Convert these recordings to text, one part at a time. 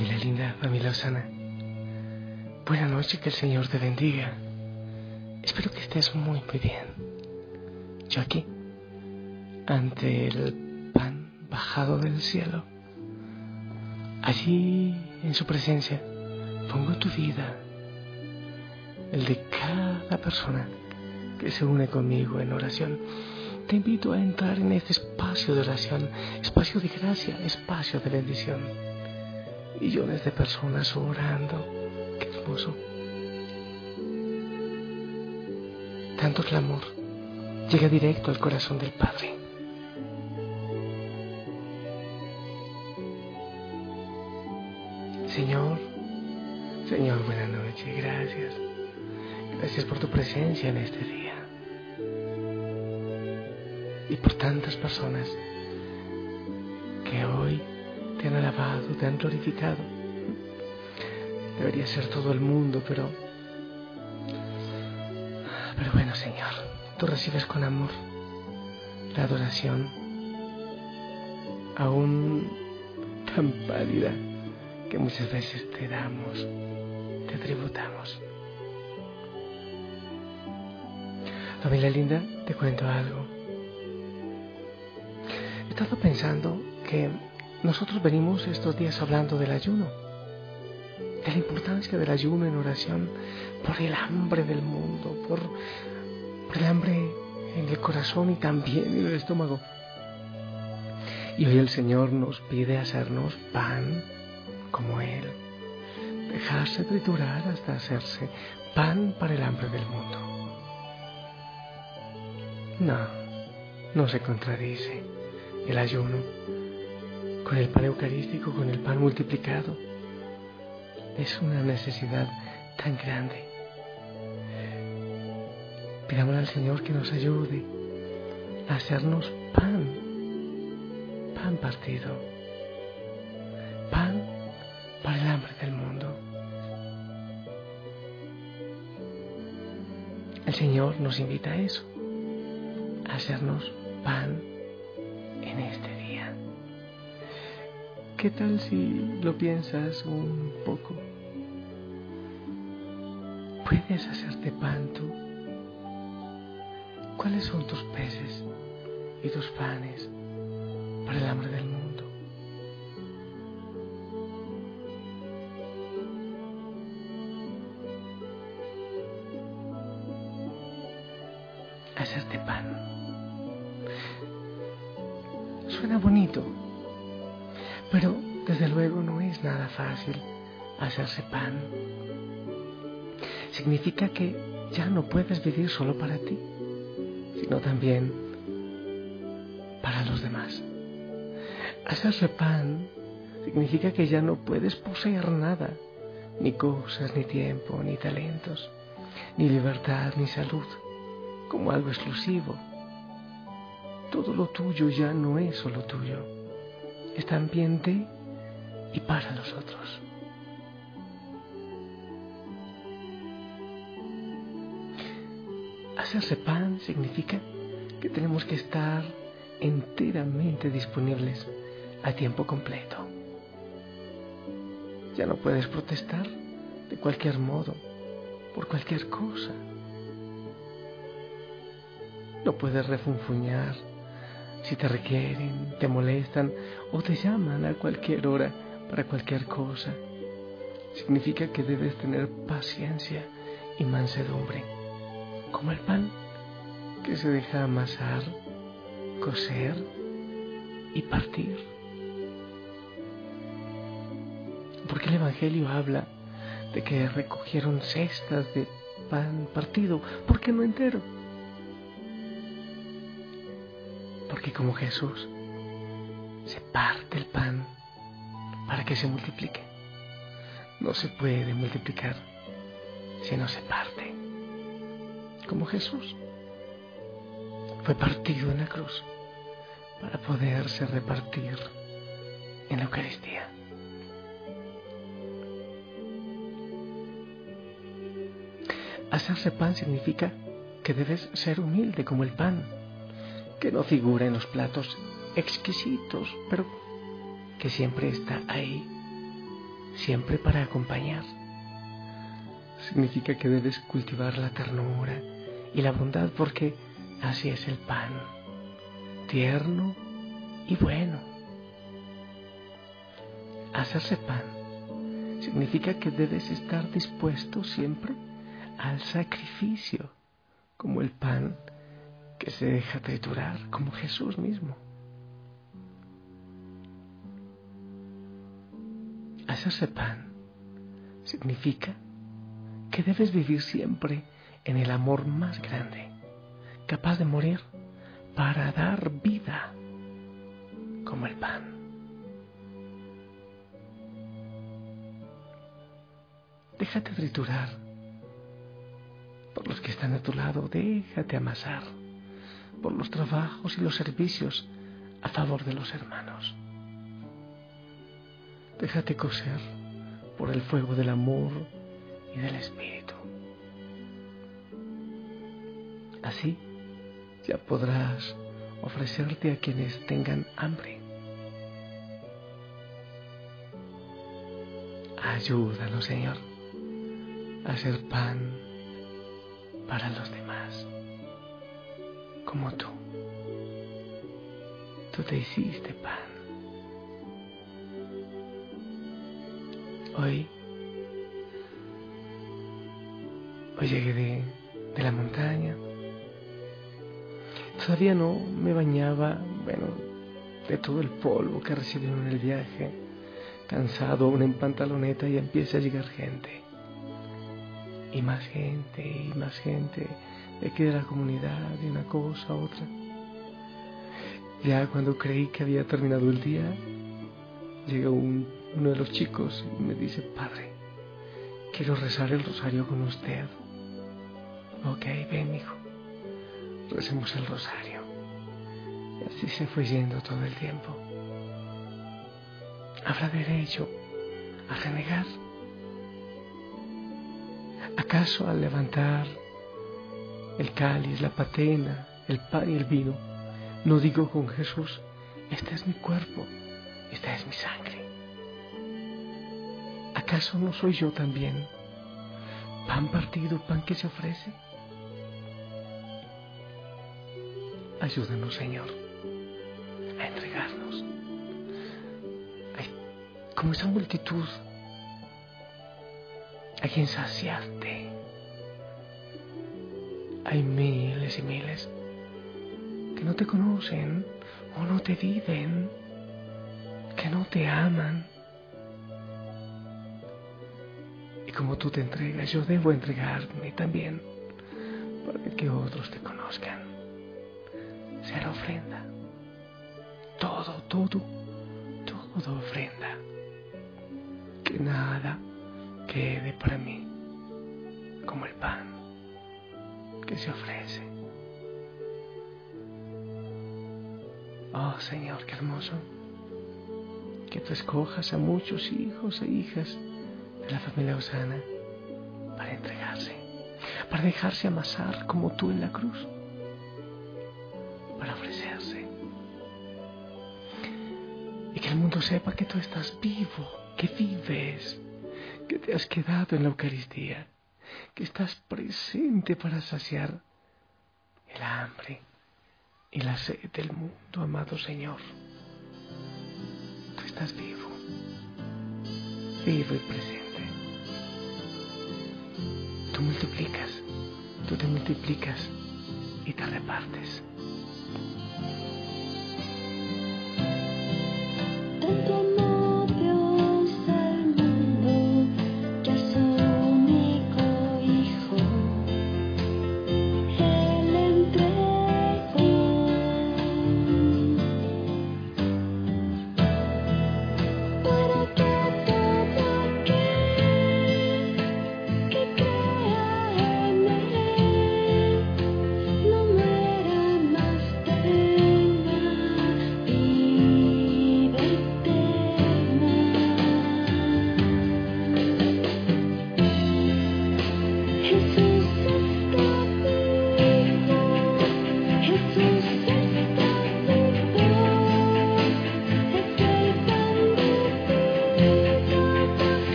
Familia linda, familia Osana. Buena noche, que el Señor te bendiga. Espero que estés muy, muy bien. Yo aquí, ante el pan bajado del cielo, allí en su presencia, pongo tu vida, el de cada persona que se une conmigo en oración. Te invito a entrar en este espacio de oración, espacio de gracia, espacio de bendición. Millones de personas orando. Qué hermoso. Tanto clamor llega directo al corazón del Padre. Señor, Señor, buena noche, gracias. Gracias por tu presencia en este día. Y por tantas personas alabado, te han glorificado. Debería ser todo el mundo, pero... Pero bueno, Señor, tú recibes con amor la adoración, aún tan pálida que muchas veces te damos, te tributamos. Familia linda, te cuento algo. He estado pensando que nosotros venimos estos días hablando del ayuno, de la importancia del ayuno en oración por el hambre del mundo, por, por el hambre en el corazón y también en el estómago. Y hoy el Señor nos pide hacernos pan como Él, dejarse triturar hasta hacerse pan para el hambre del mundo. No, no se contradice el ayuno con el pan eucarístico, con el pan multiplicado. Es una necesidad tan grande. Pidamos al Señor que nos ayude a hacernos pan, pan partido, pan para el hambre del mundo. El Señor nos invita a eso, a hacernos pan en este día. ¿Qué tal si lo piensas un poco? ¿Puedes hacerte pan tú? ¿Cuáles son tus peces y tus panes para el hambre del mundo? Hacerte pan. Suena bonito, pero desde luego no es nada fácil hacerse pan. Significa que ya no puedes vivir solo para ti, sino también para los demás. Hacerse pan significa que ya no puedes poseer nada, ni cosas, ni tiempo, ni talentos, ni libertad, ni salud, como algo exclusivo. Todo lo tuyo ya no es solo tuyo es también de y para los otros. Hacerse pan significa que tenemos que estar enteramente disponibles a tiempo completo. Ya no puedes protestar de cualquier modo, por cualquier cosa. No puedes refunfuñar si te requieren, te molestan o te llaman a cualquier hora para cualquier cosa. Significa que debes tener paciencia y mansedumbre, como el pan que se deja amasar, coser y partir. Porque el Evangelio habla de que recogieron cestas de pan partido, ¿por qué no entero? Porque como Jesús se parte el pan para que se multiplique. No se puede multiplicar si no se parte. Como Jesús fue partido en la cruz para poderse repartir en la Eucaristía. Hacerse pan significa que debes ser humilde como el pan, que no figura en los platos exquisitos, pero que siempre está ahí, siempre para acompañar. Significa que debes cultivar la ternura y la bondad porque así es el pan, tierno y bueno. Hacerse pan significa que debes estar dispuesto siempre al sacrificio, como el pan que se deja triturar, como Jesús mismo. Hacerse pan significa que debes vivir siempre en el amor más grande, capaz de morir para dar vida como el pan. Déjate triturar por los que están a tu lado, déjate amasar por los trabajos y los servicios a favor de los hermanos. Déjate coser por el fuego del amor y del espíritu. Así ya podrás ofrecerte a quienes tengan hambre. Ayúdanos, Señor, a hacer pan para los demás, como tú. Tú te hiciste pan. Hoy, hoy llegué de, de la montaña. Todavía no me bañaba, bueno, de todo el polvo que recibí en el viaje. Cansado aún en pantaloneta y empieza a llegar gente. Y más gente, y más gente de aquí de la comunidad, de una cosa a otra. Ya cuando creí que había terminado el día, llega un, uno de los chicos y me dice, Padre, quiero rezar el rosario con usted. Ok, ven, hijo, recemos el rosario. Así se fue yendo todo el tiempo. ¿Habrá derecho a renegar? ¿Acaso al levantar el cáliz, la patena, el pan y el vino, no digo con Jesús, este es mi cuerpo, esta es mi sangre? ¿Acaso no soy yo también pan partido, pan que se ofrece? Ayúdanos, Señor, a entregarnos. como esa multitud a quien saciaste. Hay miles y miles que no te conocen o no te viven, que no te aman. Y como tú te entregas, yo debo entregarme también para que otros te conozcan. Ser ofrenda. Todo, todo, todo ofrenda. Que nada quede para mí como el pan que se ofrece. Oh Señor, qué hermoso que tú escojas a muchos hijos e hijas de la familia Osana para entregarse, para dejarse amasar como tú en la cruz, para ofrecerse. Y que el mundo sepa que tú estás vivo, que vives que te has quedado en la Eucaristía, que estás presente para saciar el hambre y la sed del mundo, amado Señor. Tú estás vivo, vivo y presente. Tú multiplicas, tú te multiplicas y te repartes.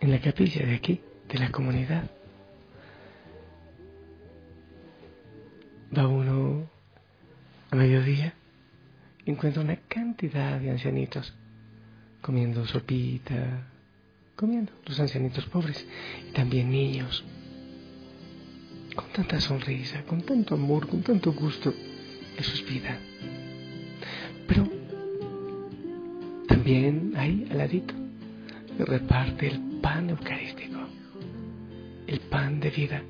En la capilla de aquí, de la comunidad. Va uno a mediodía y encuentra una cantidad de ancianitos comiendo sopita, comiendo los ancianitos pobres y también niños, con tanta sonrisa, con tanto amor, con tanto gusto. Eso es vida. Pero también hay al ladito reparte el pan eucarístico, el pan de vida,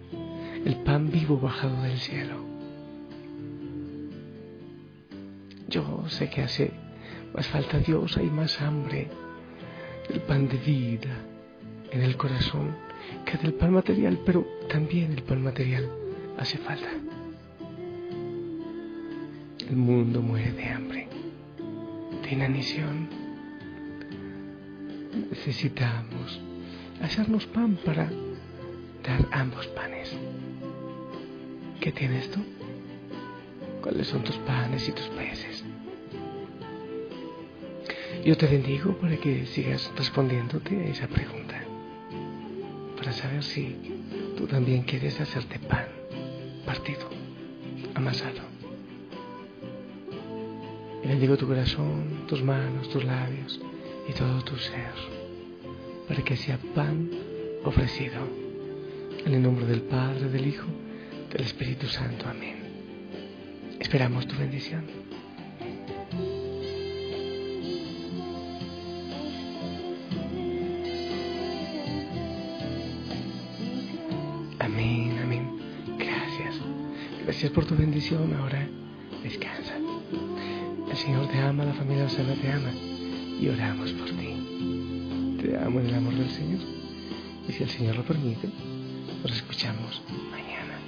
el pan vivo bajado del cielo. Yo sé que hace más falta Dios, hay más hambre del pan de vida en el corazón que del pan material, pero también el pan material hace falta. El mundo muere de hambre, de inanición necesitamos hacernos pan para dar ambos panes. ¿Qué tienes tú? ¿Cuáles son tus panes y tus peces? Yo te bendigo para que sigas respondiéndote a esa pregunta, para saber si tú también quieres hacerte pan, partido, amasado. Y bendigo tu corazón, tus manos, tus labios y todo tu ser, para que sea pan ofrecido. En el nombre del Padre, del Hijo, del Espíritu Santo. Amén. Esperamos tu bendición. Amén, amén. Gracias. Gracias por tu bendición. Ahora descansa. El Señor te ama, la familia Osana te ama y oramos por ti. Te amo en el amor del Señor y si el Señor lo permite, nos escuchamos mañana.